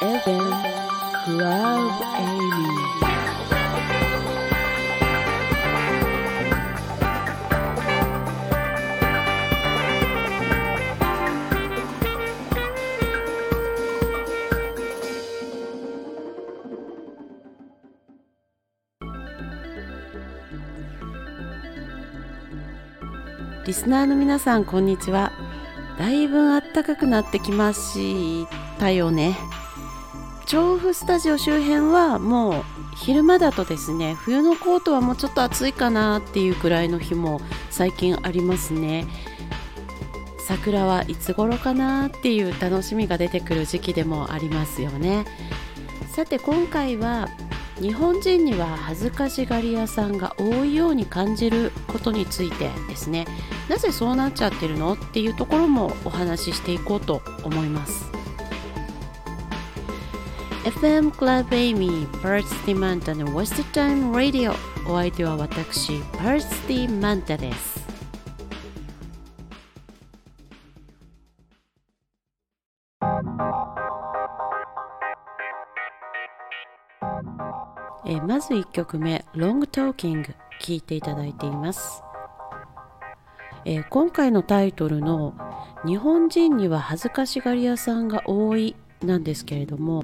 FM Club Amy リスナーの皆さんこんにちは。だいぶ暖かくなってきましたよね。調布スタジオ周辺はもう昼間だとですね冬のコートはもうちょっと暑いかなっていうくらいの日も最近ありますね。桜はいつ頃かなっていう楽しみが出てくる時期でもありますよね。さて今回は日本人には恥ずかしがり屋さんが多いように感じることについてですね。なぜそうなっちゃってるの？っていうところもお話ししていこうと思います。FM Club Amy パーツティマンタの What's the Time Radio お相手は私パーツティマンタです。えまず1曲目「Long Talking」聴いていただいています、え、今回のタイトルの「日本人には恥ずかしがり屋さんが多い」なんですけれども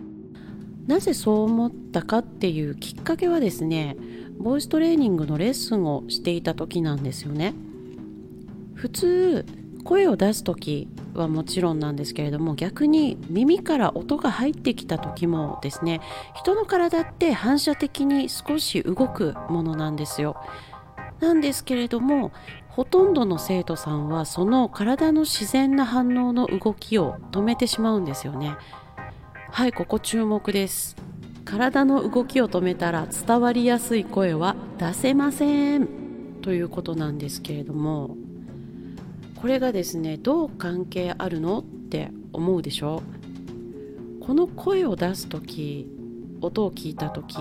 なぜそう思ったかっていうきっかけはですねボイストレーニングのレッスンをしていた時なんですよね。普通声を出す時はもちろんなんですけれども逆に耳から音が入ってきた時もですね人の体って反射的に少し動くものなんですよ。なんですけれどもほとんどの生徒さんはその体の自然な反応の動きを止めてしまうんですよね。はいここ注目です。体の動きを止めたら伝わりやすい声は出せません。ということなんですけれどもこれがですねどう関係あるのって思うでしょこの声を出す時音を聞いた時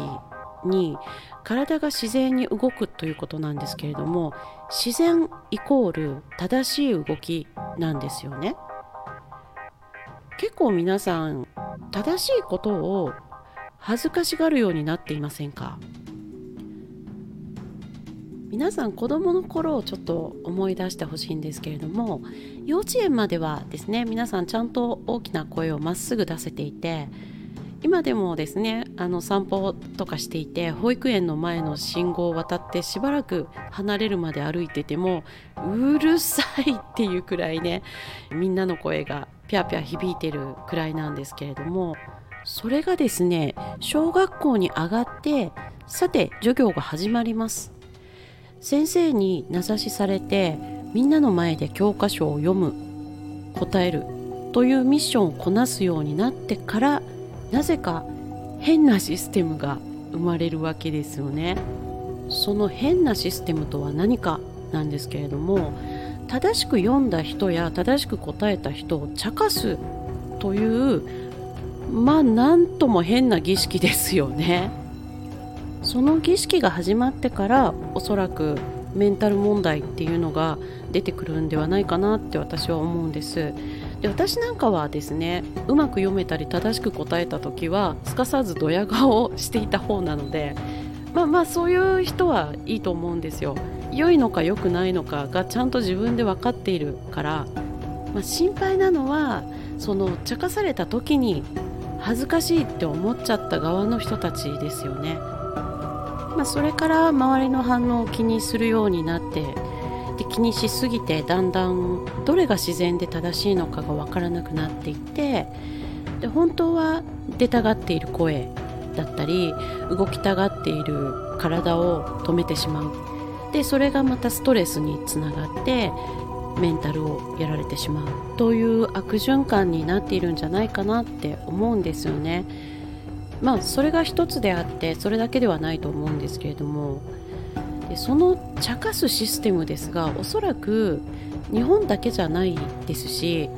に体が自然に動くということなんですけれども自然イコール正しい動きなんですよね。結構皆さん正しいことを恥ずかしがるようになっていませんか？皆さん子供の頃をちょっと思い出してほしいんですけれども幼稚園まではですね皆さんちゃんと大きな声をまっすぐ出せていて今でもですねあの散歩とかしていて保育園の前の信号を渡ってしばらく離れるまで歩いててもうるさいっていうくらいねみんなの声がピャピャ響いてるくらいなんですけれどもそれがですね小学校に上がってさて授業が始まります。先生に名指しされてみんなの前で教科書を読む答えるというミッションをこなすようになってからなぜか変なシステムが生まれるわけですよね。その変なシステムとは何かなんですけれども正しく読んだ人や正しく答えた人を茶化すというまあなんとも変な儀式ですよね。その儀式が始まってからおそらくメンタル問題っていうのが出てくるんではないかなって私は思うんです。で私なんかはですねうまく読めたり正しく答えた時はすかさずドヤ顔をしていた方なのでまあまあそういう人はいいと思うんですよ。良いのか良くないのかがちゃんと自分で分かっているから、まあ、心配なのはその茶化された時に恥ずかしいって思っちゃった側の人たちですよね。まあ、それから周りの反応を気にするようになってで気にしすぎてだんだんどれが自然で正しいのかが分からなくなっていってで本当は出たがっている声だったり動きたがっている体を止めてしまう。でそれがまたストレスにつながってメンタルをやられてしまうという悪循環になっているんじゃないかなって思うんですよね。まあそれが一つであってそれだけではないと思うんですけれどもでその茶化すシステムですがおそらく日本だけじゃないですし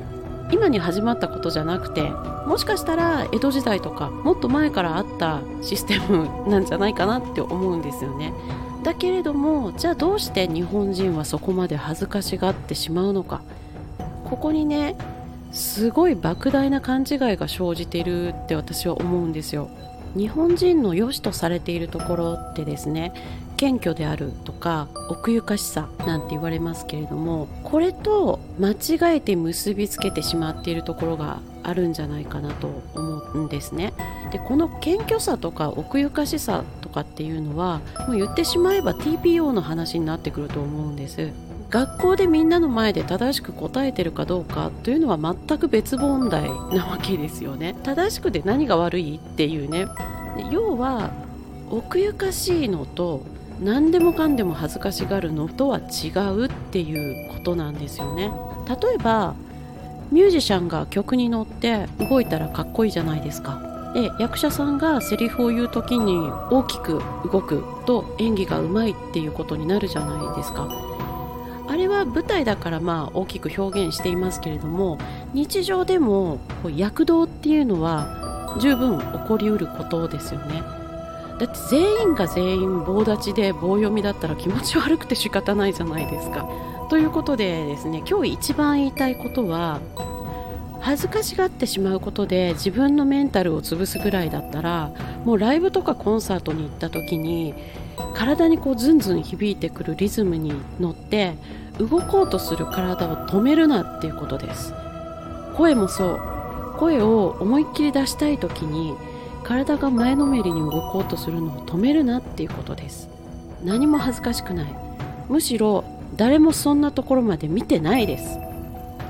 今に始まったことじゃなくてもしかしたら江戸時代とかもっと前からあったシステムなんじゃないかなって思うんですよねだけれどもじゃあどうして日本人はそこまで恥ずかしがってしまうのか。ここにねすごい莫大な勘違いが生じているって私は思うんですよ。日本人の良しとされているところってですね謙虚であるとか奥ゆかしさなんて言われますけれどもこれと間違えて結びつけてしまっているところがあるんじゃないかなと思んですね。でこの謙虚さとか奥ゆかしさとかっていうのはもう言ってしまえば TPO の話になってくると思うんです。学校でみんなの前で正しく答えてるかどうかというのは全く別問題なわけですよね。正しくで何が悪いっていうね。要は奥ゆかしいのと何でもかんでも恥ずかしがるのとは違うっていうことなんですよね。例えばミュージシャンが曲に乗って動いたらかっこいいじゃないですか。で役者さんがセリフを言う時に大きく動くと演技がうまいっていうことになるじゃないですか。あれは舞台だからまあ大きく表現していますけれども日常でも躍動っていうのは十分起こりうることですよね。だって全員が全員棒立ちで棒読みだったら気持ち悪くて仕方ないじゃないですか。ということでですね今日一番言いたいことは恥ずかしがってしまうことで自分のメンタルを潰すぐらいだったらもうライブとかコンサートに行った時に体にこうズンズン響いてくるリズムに乗って動こうとする体を止めるなっていうことです声もそう声を思いっきり出したい時に体が前のめりに動こうとするのを止めるなっていうことです。何も恥ずかしくない。むしろ誰もそんなところまで見てないです。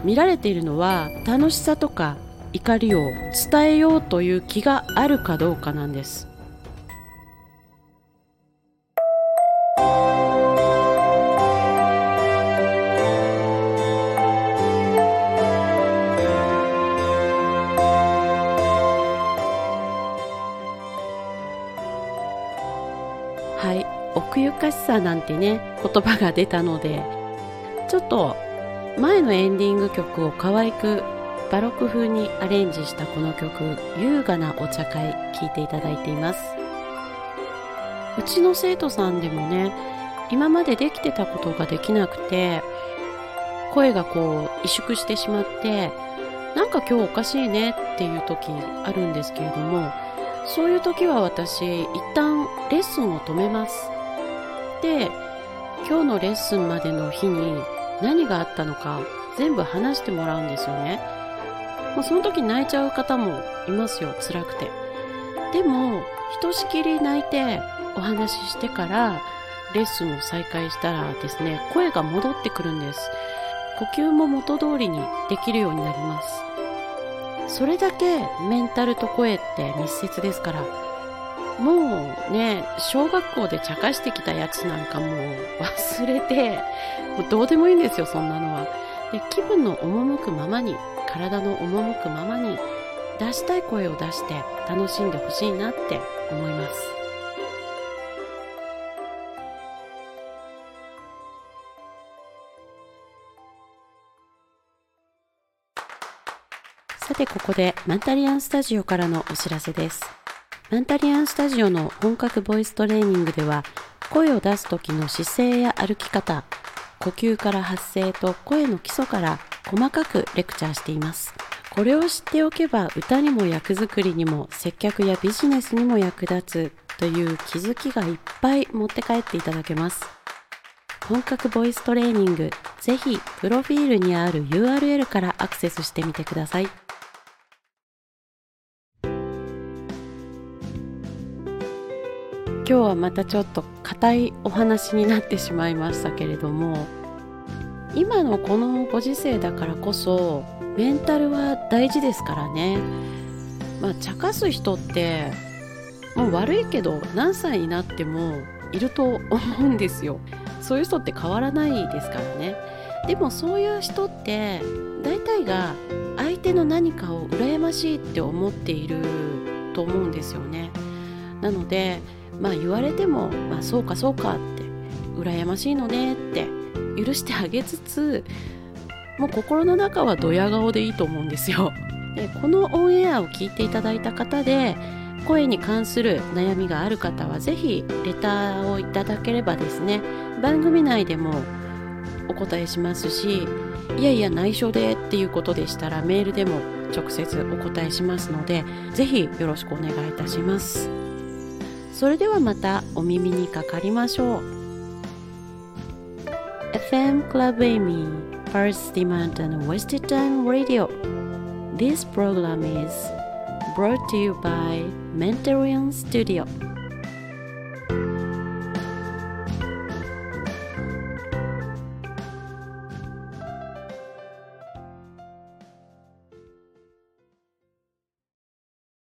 見られているのは楽しさとか怒りを伝えようという気があるかどうかなんです。さなんてね言葉が出たのでちょっと前のエンディング曲を可愛くバロック風にアレンジしたこの曲「優雅なお茶会」聴いていただいています。うちの生徒さんでもね今までできてたことができなくて声がこう萎縮してしまってなんか今日おかしいねっていう時あるんですけれどもそういう時は私一旦レッスンを止めます。で今日のレッスンまでの日に何があったのか全部話してもらうんですよね、まあ、その時泣いちゃう方もいますよ辛くて。でもひとしきり泣いてお話ししてからレッスンを再開したらですね声が戻ってくるんです。呼吸も元通りにできるようになります。それだけメンタルと声って密接ですからもうね小学校で茶化してきたやつなんかもう忘れてもうどうでもいいんですよそんなのは。で気分の赴くままに体の赴くままに出したい声を出して楽しんでほしいなって思います。さてここでマンタリアンスタジオからのお知らせです。マンタリアンスタジオの本格ボイストレーニングでは声を出す時の姿勢や歩き方呼吸から発声と声の基礎から細かくレクチャーしていますこれを知っておけば歌にも役作りにも接客やビジネスにも役立つという気づきがいっぱい持って帰っていただけます本格ボイストレーニングぜひプロフィールにある URL からアクセスしてみてください。今日はまたちょっと硬いお話になってしまいましたけれども今のこのご時世だからこそメンタルは大事ですからね。まあ茶化す人ってもう悪いけど何歳になってもいると思うんですよ。そういう人って変わらないですからね。でもそういう人って大体が相手の何かを羨ましいって思っていると思うんですよね。なのでまあ言われても、まあ、そうかそうかって羨ましいのねって許してあげつつもう心の中はドヤ顔でいいと思うんですよ。でこのオンエアを聞いていただいた方で声に関する悩みがある方は是非レターをいただければですね番組内でもお答えしますしいやいや内緒でっていうことでしたらメールでも直接お答えしますのでぜひよろしくお願いいたしますそれではまたお耳にかかりましょう FM Club Amy First Demand and Wasted Time Radio This program is brought to you by Mentorian Studio